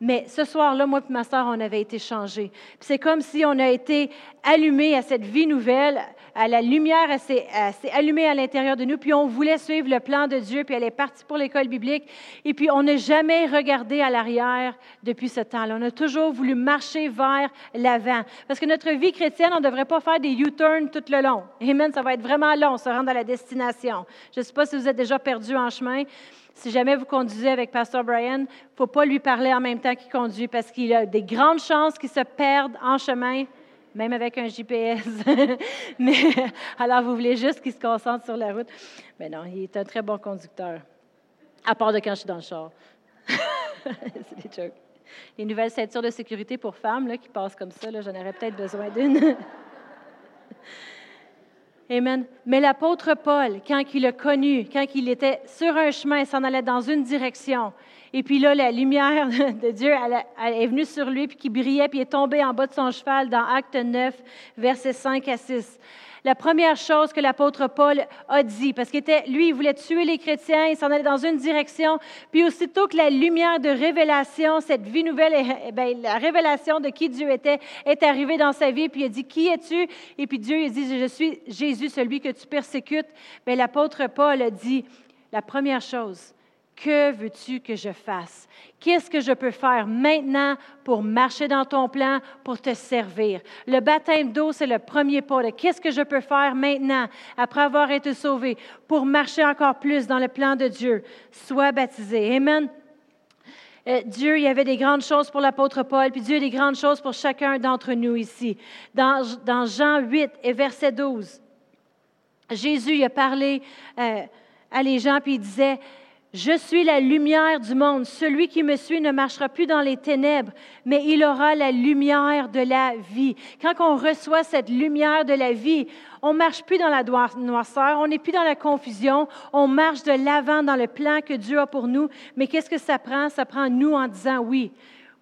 mais ce soir-là, moi et ma soeur, on avait été changés. C'est comme si on a été allumés à cette vie nouvelle, la lumière, s'est, allumée à l'intérieur de nous, puis on voulait suivre le plan de Dieu, puis elle est partie pour l'école biblique. Et puis on n'a jamais regardé à l'arrière depuis ce temps-là. On a toujours voulu marcher vers l'avant. Parce que notre vie chrétienne, on ne devrait pas faire des U-turns tout le long. Amen, ça va être vraiment long, se rendre à la destination. Je ne sais pas si vous êtes déjà perdu en chemin. Si jamais vous conduisez avec Pasteur Brian, il ne faut pas lui parler en même temps qu'il conduit parce qu'il a des grandes chances qu'il se perde en chemin, même avec un GPS. Mais alors, vous voulez juste qu'il se concentre sur la route. Mais non, il est un très bon conducteur, à part de quand je suis dans le char. C'est des jokes. Les nouvelles ceintures de sécurité pour femmes là, qui passent comme ça, j'en aurais peut-être besoin d'une. Amen. Mais l'apôtre Paul, quand il a connu, quand il était sur un chemin, s'en allait dans une direction, et puis là, la lumière de Dieu est venue sur lui, puis qui brillait, puis est tombé en bas de son cheval dans Acte 9, versets 5 à 6 la première chose que l'apôtre Paul a dit, parce qu'il était, lui, il voulait tuer les chrétiens, il s'en allait dans une direction, puis aussitôt que la lumière de révélation, cette vie nouvelle, eh bien, la révélation de qui Dieu était, est arrivée dans sa vie, puis il a dit, qui es-tu? Et puis Dieu, il dit, je suis Jésus, celui que tu persécutes. Mais l'apôtre Paul a dit, la première chose, que veux-tu que je fasse? Qu'est-ce que je peux faire maintenant pour marcher dans ton plan, pour te servir? Le baptême d'eau, c'est le premier pas. Qu'est-ce que je peux faire maintenant, après avoir été sauvé, pour marcher encore plus dans le plan de Dieu? Sois baptisé. Amen. Euh, Dieu, il y avait des grandes choses pour l'apôtre Paul, puis Dieu a des grandes choses pour chacun d'entre nous ici. Dans, dans, Jean 8 et verset 12, Jésus a parlé euh, à les gens, puis il disait, je suis la lumière du monde. Celui qui me suit ne marchera plus dans les ténèbres, mais il aura la lumière de la vie. Quand on reçoit cette lumière de la vie, on ne marche plus dans la noirceur, on n'est plus dans la confusion, on marche de l'avant dans le plan que Dieu a pour nous. Mais qu'est-ce que ça prend? Ça prend nous en disant oui.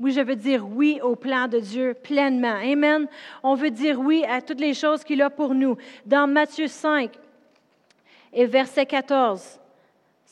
Oui, je veux dire oui au plan de Dieu pleinement. Amen. On veut dire oui à toutes les choses qu'il a pour nous. Dans Matthieu 5 et verset 14,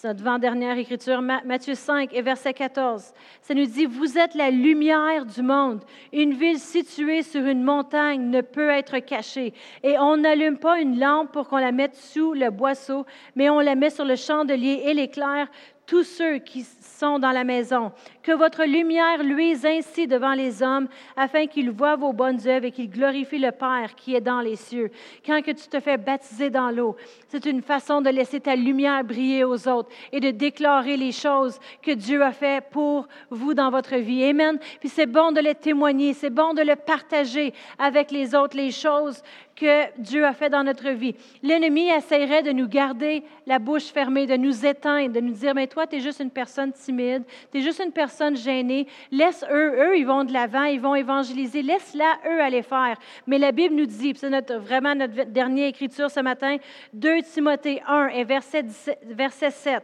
c'est notre avant-dernière écriture, Matthieu 5 et verset 14. Ça nous dit, vous êtes la lumière du monde. Une ville située sur une montagne ne peut être cachée. Et on n'allume pas une lampe pour qu'on la mette sous le boisseau, mais on la met sur le chandelier et l'éclaire tous ceux qui sont dans la maison. Que votre lumière luise ainsi devant les hommes, afin qu'ils voient vos bonnes œuvres et qu'ils glorifient le Père qui est dans les cieux. Quand que tu te fais baptiser dans l'eau, c'est une façon de laisser ta lumière briller aux autres et de déclarer les choses que Dieu a fait pour vous dans votre vie. Amen. Puis c'est bon de les témoigner, c'est bon de le partager avec les autres, les choses que Dieu a fait dans notre vie. L'ennemi essaierait de nous garder la bouche fermée, de nous éteindre, de nous dire, mais toi, tu es juste une personne timide, tu es juste une personne gênée. Laisse eux, eux, ils vont de l'avant, ils vont évangéliser. Laisse-la, eux, aller faire. Mais la Bible nous dit, c'est notre, vraiment notre dernière écriture ce matin, 2 Timothée 1 et verset, verset 7.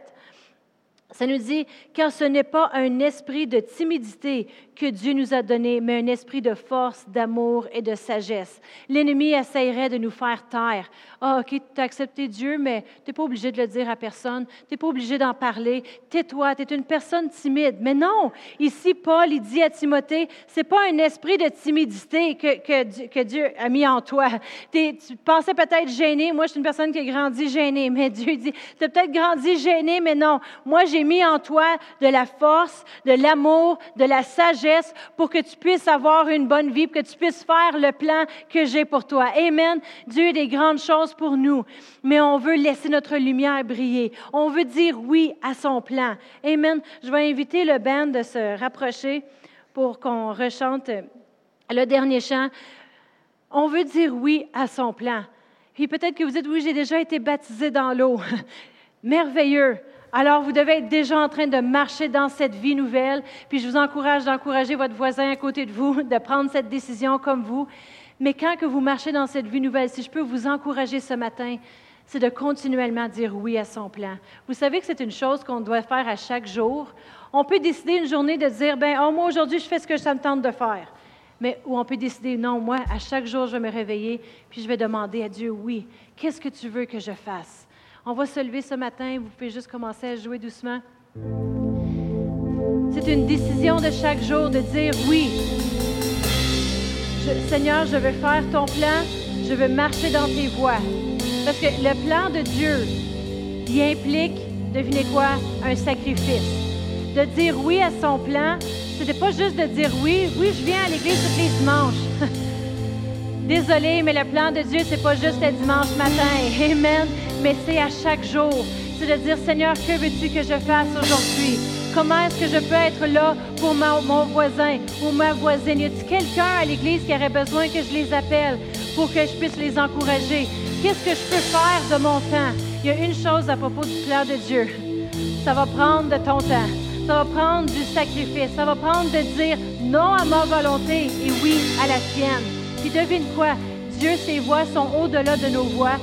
Ça nous dit, car ce n'est pas un esprit de timidité que Dieu nous a donné, mais un esprit de force, d'amour et de sagesse. L'ennemi essayerait de nous faire taire. Ah, OK, tu as accepté Dieu, mais tu n'es pas obligé de le dire à personne. Tu n'es pas obligé d'en parler. Tais-toi, tu es une personne timide. Mais non, ici, Paul, il dit à Timothée, c'est pas un esprit de timidité que, Dieu a mis en toi. tu pensais peut-être gêné. Moi, je suis une personne qui a grandi gênée, mais Dieu dit, tu as peut-être grandi gêné, mais non. Moi, j'ai j'ai mis en toi de la force, de l'amour, de la sagesse pour que tu puisses avoir une bonne vie, pour que tu puisses faire le plan que j'ai pour toi. Amen. Dieu a des grandes choses pour nous, mais on veut laisser notre lumière briller. On veut dire oui à son plan. Amen. Je vais inviter le band de se rapprocher pour qu'on rechante le dernier chant. On veut dire oui à son plan. Puis peut-être que vous dites, oui, j'ai déjà été baptisé dans l'eau. Merveilleux. Alors, vous devez être déjà en train de marcher dans cette vie nouvelle. Puis je vous encourage d'encourager votre voisin à côté de vous, de prendre cette décision comme vous. Mais quand que vous marchez dans cette vie nouvelle, si je peux vous encourager ce matin, c'est de continuellement dire oui à son plan. Vous savez que c'est une chose qu'on doit faire à chaque jour. On peut décider une journée de dire, ben, oh, moi aujourd'hui, je fais ce que ça me tente de faire mais où on peut décider, non, moi, à chaque jour, je vais me réveiller, puis je vais demander à Dieu, oui, qu'est-ce que tu veux que je fasse? On va se lever ce matin, vous pouvez juste commencer à jouer doucement. C'est une décision de chaque jour de dire oui. Seigneur, je veux faire ton plan, je veux marcher dans tes voies. Parce que le plan de Dieu, il implique, devinez quoi, un sacrifice. De dire oui à son plan, c'était pas juste de dire oui, oui, je viens à l'église tous les dimanches. Désolé, mais le plan de Dieu, c'est pas juste le dimanche matin. Amen. Mais c'est à chaque jour. C'est de dire, Seigneur, que veux-tu que je fasse aujourd'hui? Comment est-ce que je peux être là pour mon, voisin ou ma voisine? Y a-t-il quelqu'un à l'église qui aurait besoin que je les appelle pour que je puisse les encourager? Qu'est-ce que je peux faire de mon temps? Il y a une chose à propos du plan de Dieu. Ça va prendre de ton temps ça va prendre du sacrifice. Ça va prendre de dire non à ma volonté et oui à la sienne. Puis devine quoi? Dieu, ses voix sont au-delà de nos voix.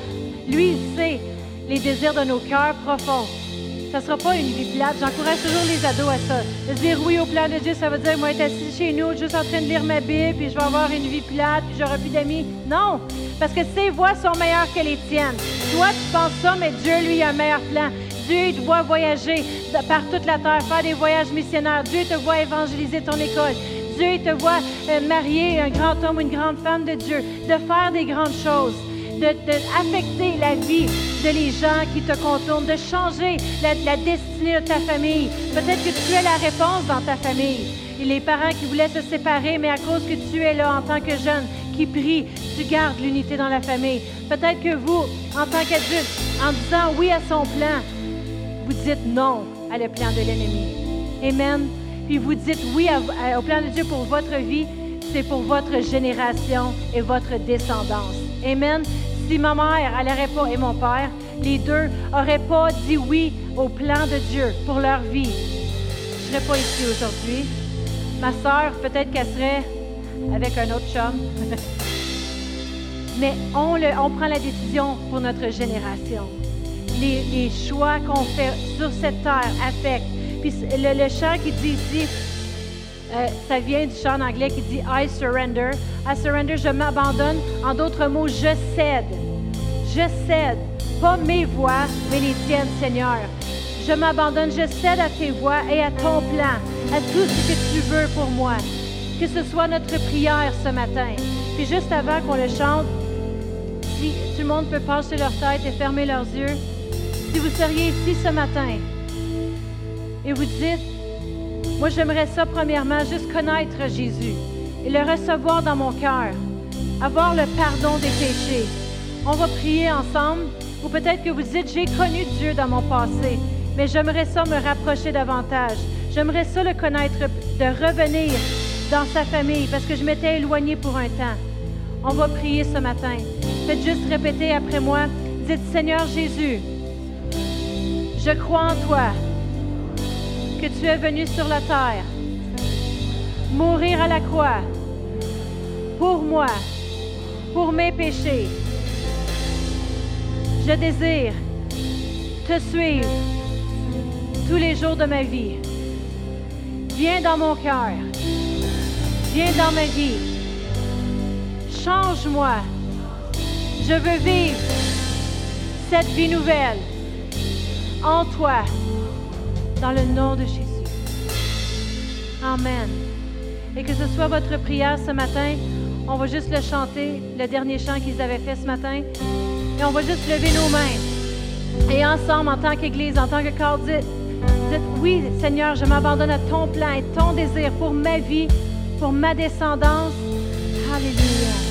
Lui, il sait les désirs de nos cœurs profonds. Ça ne sera pas une vie plate. J'encourage toujours les ados à ça. De dire oui au plan de Dieu, ça veut dire, moi, être assis chez nous, juste en train de lire ma Bible, puis je vais avoir une vie plate, puis j'aurai plus d'amis. Non! Parce que ses voix sont meilleures que les tiennes. Toi, tu penses ça, mais Dieu, lui, a un meilleur plan. Dieu te voit voyager par toute la terre, faire des voyages missionnaires. Dieu te voit évangéliser ton école. Dieu te voit euh, marier un grand homme ou une grande femme de Dieu, de faire des grandes choses, d'affecter la vie de les gens qui te contournent, de changer la, la destinée de ta famille. Peut-être que tu es la réponse dans ta famille. Et les parents qui voulaient se séparer, mais à cause que tu es là en tant que jeune, qui prie, tu gardes l'unité dans la famille. Peut-être que vous, en tant qu'adulte, en disant oui à son plan, vous dites non à le plan de l'ennemi. Amen. Puis vous dites oui au plan de Dieu pour votre vie, c'est pour votre génération et votre descendance. Amen. Si ma mère, elle n'aurait pas, et mon père, les deux n'auraient pas dit oui au plan de Dieu pour leur vie, je ne serais pas ici aujourd'hui. Ma sœur, peut-être qu'elle serait avec un autre chum. Mais on, le, on prend la décision pour notre génération les, choix qu'on fait sur cette terre affectent. Puis le, chant qui dit ici, euh, ça vient du chant anglais qui dit I surrender. I surrender, je m'abandonne. En d'autres mots, je cède. Je cède. Pas mes voix, mais les tiennes, Seigneur. Je m'abandonne, je cède à tes voix et à ton plan, à tout ce que tu veux pour moi. Que ce soit notre prière ce matin. Puis juste avant qu'on le chante, si tout le monde peut passer leur tête et fermer leurs yeux si vous seriez ici ce matin et vous dites, moi j'aimerais ça premièrement juste connaître Jésus et le recevoir dans mon cœur, avoir le pardon des péchés. On va prier ensemble ou peut-être que vous dites, j'ai connu Dieu dans mon passé, mais j'aimerais ça me rapprocher davantage. J'aimerais ça le connaître, de revenir dans sa famille parce que je m'étais éloigné pour un temps. On va prier ce matin. Faites juste répéter après moi. Dites Seigneur Jésus, je crois en toi, que tu es venu sur la terre, mourir à la croix pour moi, pour mes péchés. Je désire te suivre tous les jours de ma vie. Viens dans mon cœur. Viens dans ma vie. Change-moi. Je veux vivre cette vie nouvelle en toi, dans le nom de Jésus. Amen. Et que ce soit votre prière ce matin, on va juste le chanter, le dernier chant qu'ils avaient fait ce matin, et on va juste lever nos mains. Et ensemble, en tant qu'Église, en tant que corps Dites, oui, Seigneur, je m'abandonne à ton plan et ton désir pour ma vie, pour ma descendance. Alléluia.